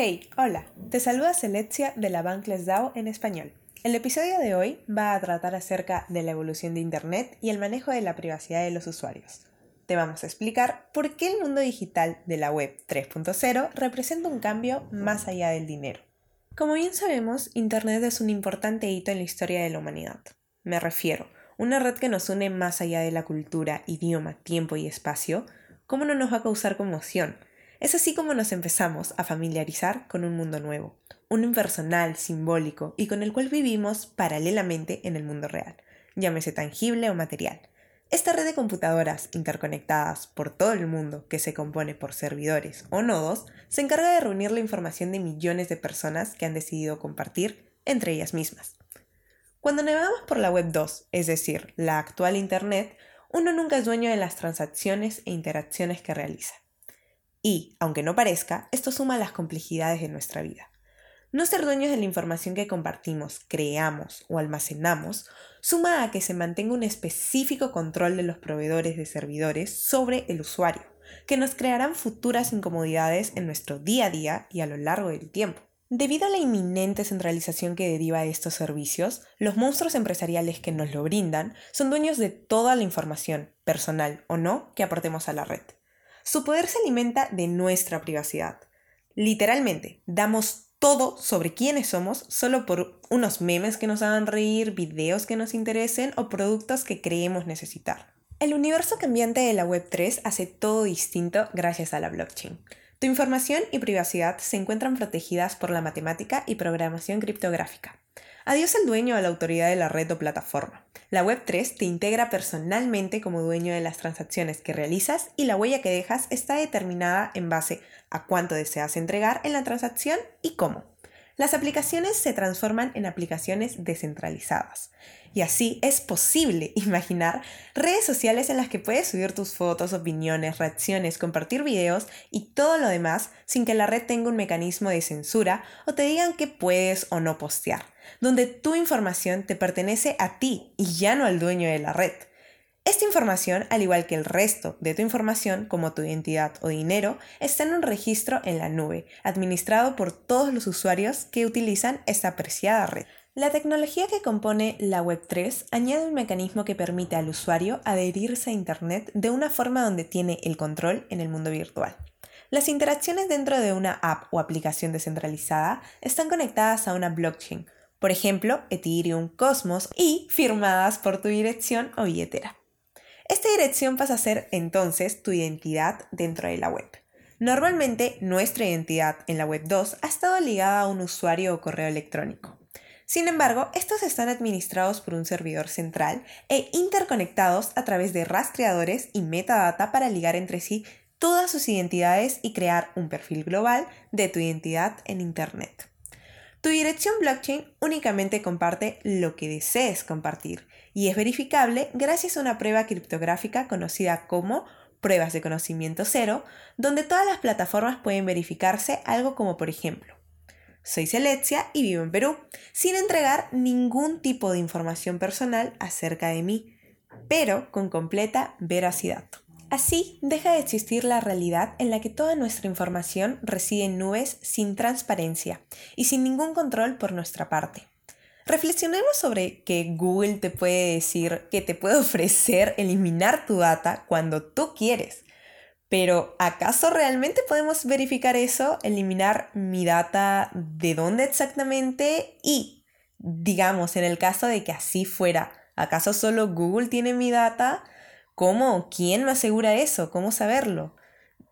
Hey, hola, te saluda Celestia de la Bankless DAO en español. El episodio de hoy va a tratar acerca de la evolución de Internet y el manejo de la privacidad de los usuarios. Te vamos a explicar por qué el mundo digital de la web 3.0 representa un cambio más allá del dinero. Como bien sabemos, Internet es un importante hito en la historia de la humanidad. Me refiero, una red que nos une más allá de la cultura, idioma, tiempo y espacio, ¿cómo no nos va a causar conmoción? Es así como nos empezamos a familiarizar con un mundo nuevo, uno impersonal, simbólico y con el cual vivimos paralelamente en el mundo real, llámese tangible o material. Esta red de computadoras interconectadas por todo el mundo, que se compone por servidores o nodos, se encarga de reunir la información de millones de personas que han decidido compartir entre ellas mismas. Cuando navegamos por la Web 2, es decir, la actual Internet, uno nunca es dueño de las transacciones e interacciones que realiza. Y, aunque no parezca, esto suma las complejidades de nuestra vida. No ser dueños de la información que compartimos, creamos o almacenamos suma a que se mantenga un específico control de los proveedores de servidores sobre el usuario, que nos crearán futuras incomodidades en nuestro día a día y a lo largo del tiempo. Debido a la inminente centralización que deriva de estos servicios, los monstruos empresariales que nos lo brindan son dueños de toda la información, personal o no, que aportemos a la red. Su poder se alimenta de nuestra privacidad. Literalmente, damos todo sobre quiénes somos solo por unos memes que nos hagan reír, videos que nos interesen o productos que creemos necesitar. El universo cambiante de la Web3 hace todo distinto gracias a la blockchain. Tu información y privacidad se encuentran protegidas por la matemática y programación criptográfica. Adiós el dueño o la autoridad de la red o plataforma. La Web3 te integra personalmente como dueño de las transacciones que realizas y la huella que dejas está determinada en base a cuánto deseas entregar en la transacción y cómo. Las aplicaciones se transforman en aplicaciones descentralizadas. Y así es posible imaginar redes sociales en las que puedes subir tus fotos, opiniones, reacciones, compartir videos y todo lo demás sin que la red tenga un mecanismo de censura o te digan que puedes o no postear, donde tu información te pertenece a ti y ya no al dueño de la red. Esta información, al igual que el resto de tu información, como tu identidad o dinero, está en un registro en la nube, administrado por todos los usuarios que utilizan esta apreciada red. La tecnología que compone la Web3 añade un mecanismo que permite al usuario adherirse a Internet de una forma donde tiene el control en el mundo virtual. Las interacciones dentro de una app o aplicación descentralizada están conectadas a una blockchain, por ejemplo, Ethereum, Cosmos, y firmadas por tu dirección o billetera. Esta dirección pasa a ser entonces tu identidad dentro de la web. Normalmente nuestra identidad en la web 2 ha estado ligada a un usuario o correo electrónico. Sin embargo, estos están administrados por un servidor central e interconectados a través de rastreadores y metadata para ligar entre sí todas sus identidades y crear un perfil global de tu identidad en Internet. Tu dirección blockchain únicamente comparte lo que desees compartir y es verificable gracias a una prueba criptográfica conocida como pruebas de conocimiento cero, donde todas las plataformas pueden verificarse algo como por ejemplo, soy Celestia y vivo en Perú, sin entregar ningún tipo de información personal acerca de mí, pero con completa veracidad. Así deja de existir la realidad en la que toda nuestra información reside en nubes sin transparencia y sin ningún control por nuestra parte. Reflexionemos sobre que Google te puede decir que te puede ofrecer eliminar tu data cuando tú quieres. Pero ¿acaso realmente podemos verificar eso? Eliminar mi data de dónde exactamente y, digamos, en el caso de que así fuera, ¿acaso solo Google tiene mi data? ¿Cómo? ¿Quién me asegura eso? ¿Cómo saberlo?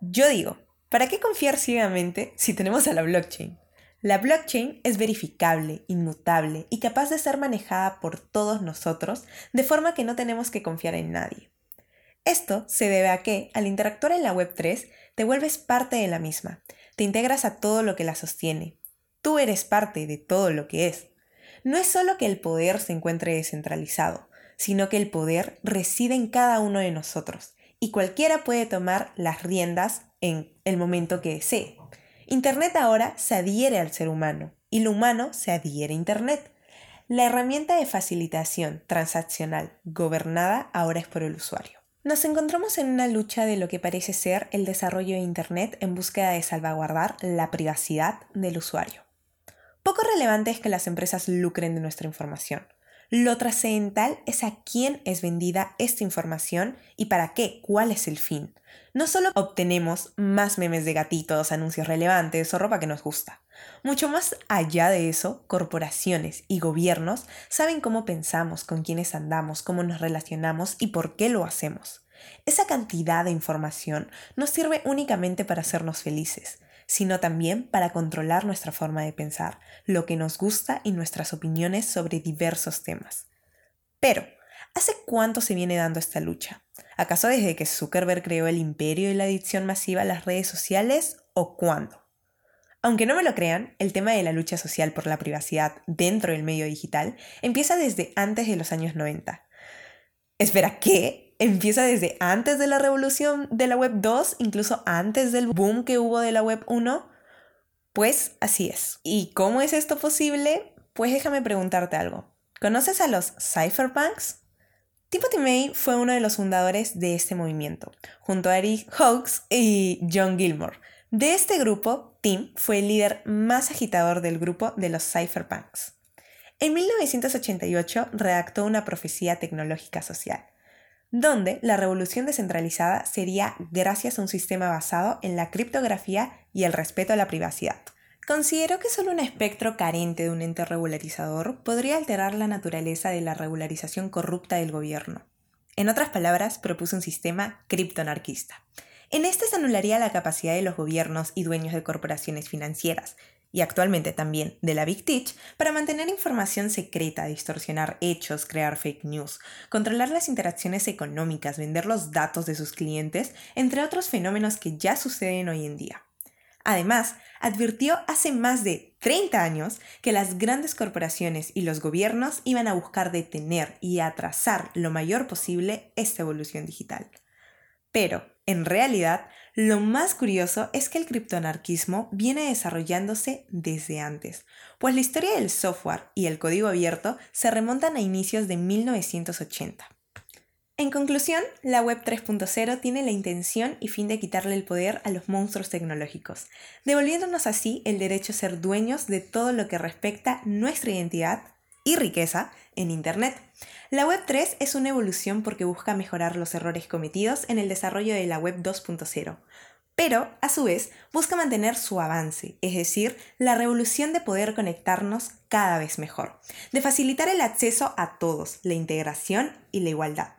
Yo digo, ¿para qué confiar ciegamente si tenemos a la blockchain? La blockchain es verificable, inmutable y capaz de ser manejada por todos nosotros de forma que no tenemos que confiar en nadie. Esto se debe a que, al interactuar en la Web3, te vuelves parte de la misma, te integras a todo lo que la sostiene. Tú eres parte de todo lo que es. No es solo que el poder se encuentre descentralizado, sino que el poder reside en cada uno de nosotros y cualquiera puede tomar las riendas en el momento que desee. Internet ahora se adhiere al ser humano y lo humano se adhiere a Internet. La herramienta de facilitación transaccional gobernada ahora es por el usuario. Nos encontramos en una lucha de lo que parece ser el desarrollo de Internet en búsqueda de salvaguardar la privacidad del usuario. Poco relevante es que las empresas lucren de nuestra información. Lo trascendental es a quién es vendida esta información y para qué, cuál es el fin. No solo obtenemos más memes de gatitos, anuncios relevantes o ropa que nos gusta. Mucho más allá de eso, corporaciones y gobiernos saben cómo pensamos, con quiénes andamos, cómo nos relacionamos y por qué lo hacemos. Esa cantidad de información no sirve únicamente para hacernos felices, sino también para controlar nuestra forma de pensar, lo que nos gusta y nuestras opiniones sobre diversos temas. Pero, ¿hace cuánto se viene dando esta lucha? ¿Acaso desde que Zuckerberg creó el imperio y la adicción masiva a las redes sociales o cuándo? Aunque no me lo crean, el tema de la lucha social por la privacidad dentro del medio digital empieza desde antes de los años 90. Espera, ¿qué? Empieza desde antes de la revolución de la web 2, incluso antes del boom que hubo de la web 1. Pues así es. ¿Y cómo es esto posible? Pues déjame preguntarte algo. ¿Conoces a los cypherpunks? Timothy May fue uno de los fundadores de este movimiento, junto a Eric Hawkes y John Gilmore. De este grupo, Tim fue el líder más agitador del grupo de los cypherpunks. En 1988 redactó una profecía tecnológica social donde la revolución descentralizada sería gracias a un sistema basado en la criptografía y el respeto a la privacidad. Considero que solo un espectro carente de un ente regularizador podría alterar la naturaleza de la regularización corrupta del gobierno. En otras palabras, propuso un sistema criptoanarquista. En este se anularía la capacidad de los gobiernos y dueños de corporaciones financieras, y actualmente también de la Big Teach, para mantener información secreta, distorsionar hechos, crear fake news, controlar las interacciones económicas, vender los datos de sus clientes, entre otros fenómenos que ya suceden hoy en día. Además, advirtió hace más de 30 años que las grandes corporaciones y los gobiernos iban a buscar detener y atrasar lo mayor posible esta evolución digital. Pero, en realidad, lo más curioso es que el criptoanarquismo viene desarrollándose desde antes, pues la historia del software y el código abierto se remontan a inicios de 1980. En conclusión, la Web 3.0 tiene la intención y fin de quitarle el poder a los monstruos tecnológicos, devolviéndonos así el derecho a ser dueños de todo lo que respecta nuestra identidad y riqueza en Internet. La Web 3 es una evolución porque busca mejorar los errores cometidos en el desarrollo de la Web 2.0, pero a su vez busca mantener su avance, es decir, la revolución de poder conectarnos cada vez mejor, de facilitar el acceso a todos, la integración y la igualdad.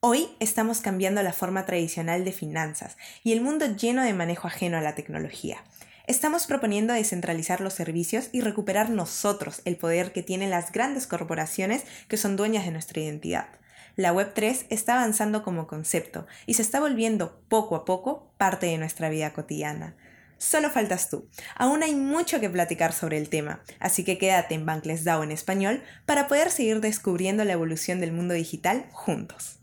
Hoy estamos cambiando la forma tradicional de finanzas y el mundo lleno de manejo ajeno a la tecnología. Estamos proponiendo descentralizar los servicios y recuperar nosotros el poder que tienen las grandes corporaciones que son dueñas de nuestra identidad. La Web3 está avanzando como concepto y se está volviendo poco a poco parte de nuestra vida cotidiana. Solo faltas tú. Aún hay mucho que platicar sobre el tema, así que quédate en Bankless DAO en español para poder seguir descubriendo la evolución del mundo digital juntos.